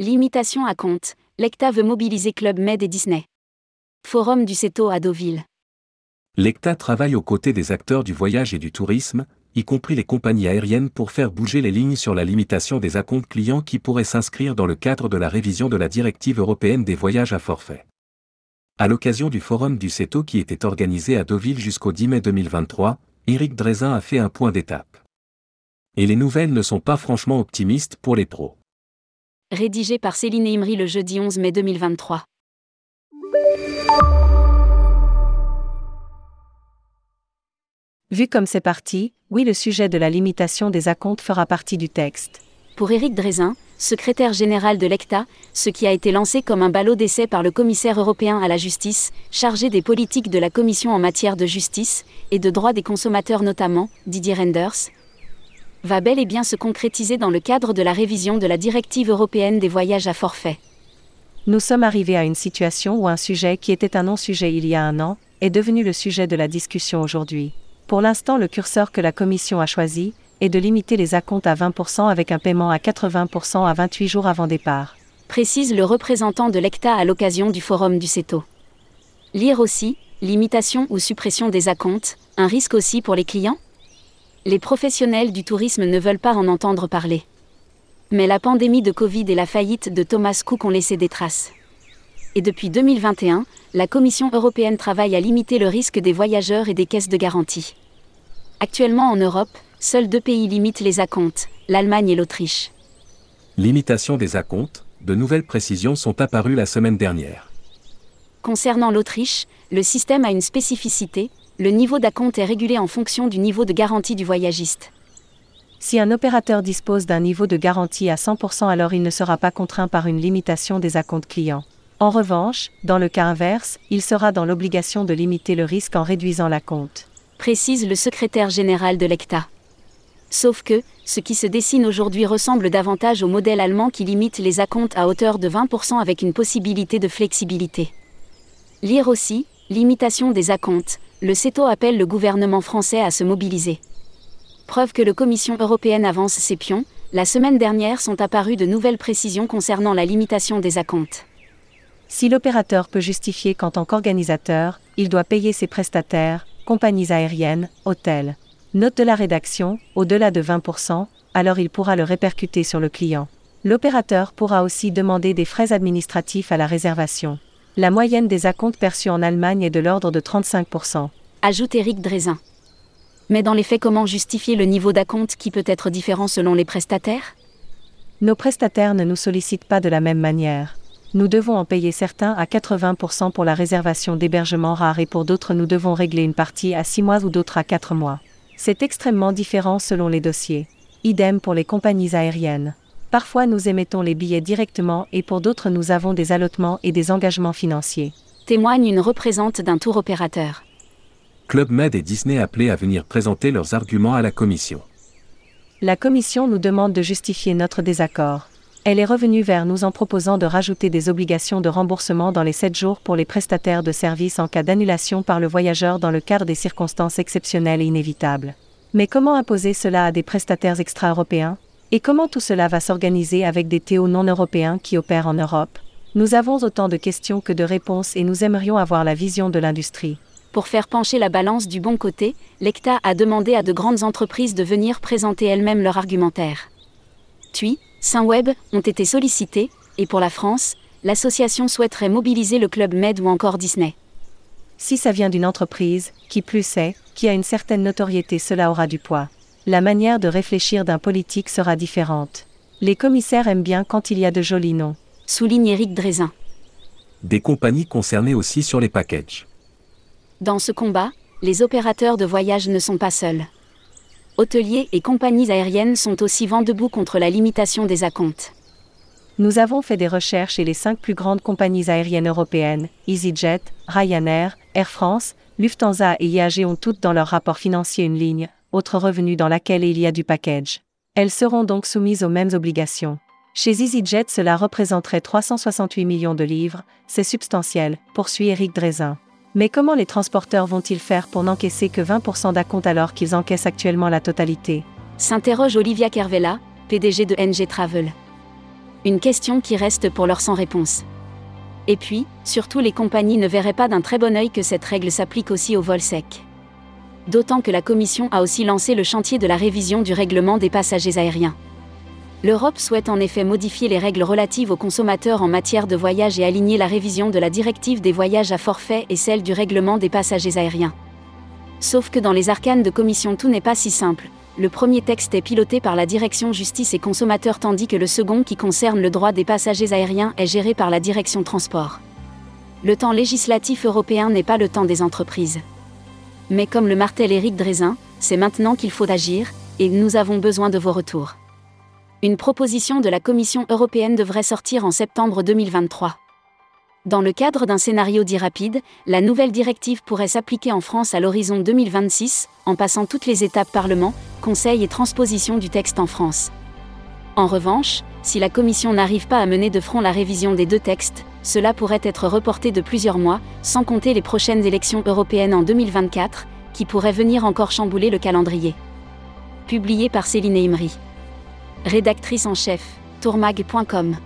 Limitation à compte, l'ECTA veut mobiliser Club Med et Disney. Forum du CETO à Deauville. L'ECTA travaille aux côtés des acteurs du voyage et du tourisme, y compris les compagnies aériennes pour faire bouger les lignes sur la limitation des acomptes clients qui pourraient s'inscrire dans le cadre de la révision de la directive européenne des voyages à forfait. À l'occasion du forum du CETO qui était organisé à Deauville jusqu'au 10 mai 2023, Eric Drezin a fait un point d'étape. Et les nouvelles ne sont pas franchement optimistes pour les pros rédigé par Céline Imri le jeudi 11 mai 2023. Vu comme c'est parti, oui, le sujet de la limitation des acomptes fera partie du texte. Pour Éric Drézin, secrétaire général de l'ECTA, ce qui a été lancé comme un ballot d'essai par le commissaire européen à la justice, chargé des politiques de la Commission en matière de justice et de droits des consommateurs notamment, Didier Renders, va bel et bien se concrétiser dans le cadre de la révision de la directive européenne des voyages à forfait. Nous sommes arrivés à une situation où un sujet qui était un non-sujet il y a un an est devenu le sujet de la discussion aujourd'hui. Pour l'instant, le curseur que la Commission a choisi est de limiter les acomptes à 20% avec un paiement à 80% à 28 jours avant départ. Précise le représentant de l'ECTA à l'occasion du forum du CETO. Lire aussi, limitation ou suppression des acomptes, un risque aussi pour les clients? Les professionnels du tourisme ne veulent pas en entendre parler. Mais la pandémie de Covid et la faillite de Thomas Cook ont laissé des traces. Et depuis 2021, la Commission européenne travaille à limiter le risque des voyageurs et des caisses de garantie. Actuellement en Europe, seuls deux pays limitent les acomptes, l'Allemagne et l'Autriche. Limitation des acomptes, de nouvelles précisions sont apparues la semaine dernière. Concernant l'Autriche, le système a une spécificité, le niveau d'acompte est régulé en fonction du niveau de garantie du voyagiste. Si un opérateur dispose d'un niveau de garantie à 100%, alors il ne sera pas contraint par une limitation des acomptes clients. En revanche, dans le cas inverse, il sera dans l'obligation de limiter le risque en réduisant l'acompte. Précise le secrétaire général de l'ECTA. Sauf que, ce qui se dessine aujourd'hui ressemble davantage au modèle allemand qui limite les acomptes à hauteur de 20% avec une possibilité de flexibilité. Lire aussi, limitation des acomptes, le CETO appelle le gouvernement français à se mobiliser. Preuve que la Commission européenne avance ses pions, la semaine dernière sont apparues de nouvelles précisions concernant la limitation des acomptes. Si l'opérateur peut justifier qu'en tant qu'organisateur, il doit payer ses prestataires, compagnies aériennes, hôtels. Note de la rédaction, au-delà de 20%, alors il pourra le répercuter sur le client. L'opérateur pourra aussi demander des frais administratifs à la réservation. La moyenne des acomptes perçus en Allemagne est de l'ordre de 35%. Ajoute Eric Drézin. Mais dans les faits, comment justifier le niveau d'acompte qui peut être différent selon les prestataires? Nos prestataires ne nous sollicitent pas de la même manière. Nous devons en payer certains à 80% pour la réservation d'hébergements rares et pour d'autres nous devons régler une partie à 6 mois ou d'autres à 4 mois. C'est extrêmement différent selon les dossiers. Idem pour les compagnies aériennes. Parfois nous émettons les billets directement et pour d'autres nous avons des allotements et des engagements financiers. Témoigne une représente d'un tour opérateur. Club Med et Disney appelés à venir présenter leurs arguments à la Commission. La Commission nous demande de justifier notre désaccord. Elle est revenue vers nous en proposant de rajouter des obligations de remboursement dans les 7 jours pour les prestataires de services en cas d'annulation par le voyageur dans le cadre des circonstances exceptionnelles et inévitables. Mais comment imposer cela à des prestataires extra-européens? Et comment tout cela va s'organiser avec des TO non européens qui opèrent en Europe? Nous avons autant de questions que de réponses et nous aimerions avoir la vision de l'industrie. Pour faire pencher la balance du bon côté, l'ECTA a demandé à de grandes entreprises de venir présenter elles-mêmes leur argumentaire. TUI, Saint-Web ont été sollicités, et pour la France, l'association souhaiterait mobiliser le Club Med ou encore Disney. Si ça vient d'une entreprise, qui plus est, qui a une certaine notoriété, cela aura du poids la manière de réfléchir d'un politique sera différente. Les commissaires aiment bien quand il y a de jolis noms. Souligne Éric Drézin. Des compagnies concernées aussi sur les packages. Dans ce combat, les opérateurs de voyage ne sont pas seuls. Hôteliers et compagnies aériennes sont aussi vent debout contre la limitation des acomptes. Nous avons fait des recherches et les cinq plus grandes compagnies aériennes européennes, EasyJet, Ryanair, Air France, Lufthansa et IAG ont toutes dans leur rapport financier une ligne, autre revenu dans laquelle il y a du package. Elles seront donc soumises aux mêmes obligations. Chez EasyJet, cela représenterait 368 millions de livres, c'est substantiel, poursuit Eric Drézin. Mais comment les transporteurs vont-ils faire pour n'encaisser que 20% d'acompte alors qu'ils encaissent actuellement la totalité? S'interroge Olivia Kervella, PDG de NG Travel. Une question qui reste pour l'heure sans réponse. Et puis, surtout les compagnies ne verraient pas d'un très bon œil que cette règle s'applique aussi au vol sec. D'autant que la Commission a aussi lancé le chantier de la révision du règlement des passagers aériens. L'Europe souhaite en effet modifier les règles relatives aux consommateurs en matière de voyage et aligner la révision de la directive des voyages à forfait et celle du règlement des passagers aériens. Sauf que dans les arcanes de commission tout n'est pas si simple. Le premier texte est piloté par la direction justice et consommateurs tandis que le second qui concerne le droit des passagers aériens est géré par la direction transport. Le temps législatif européen n'est pas le temps des entreprises. Mais comme le martèle Éric Drézin, c'est maintenant qu'il faut agir, et nous avons besoin de vos retours. Une proposition de la Commission européenne devrait sortir en septembre 2023. Dans le cadre d'un scénario dit rapide, la nouvelle directive pourrait s'appliquer en France à l'horizon 2026, en passant toutes les étapes Parlement, Conseil et transposition du texte en France. En revanche, si la Commission n'arrive pas à mener de front la révision des deux textes, cela pourrait être reporté de plusieurs mois, sans compter les prochaines élections européennes en 2024, qui pourraient venir encore chambouler le calendrier. Publié par Céline Imri. Rédactrice en chef, tourmag.com.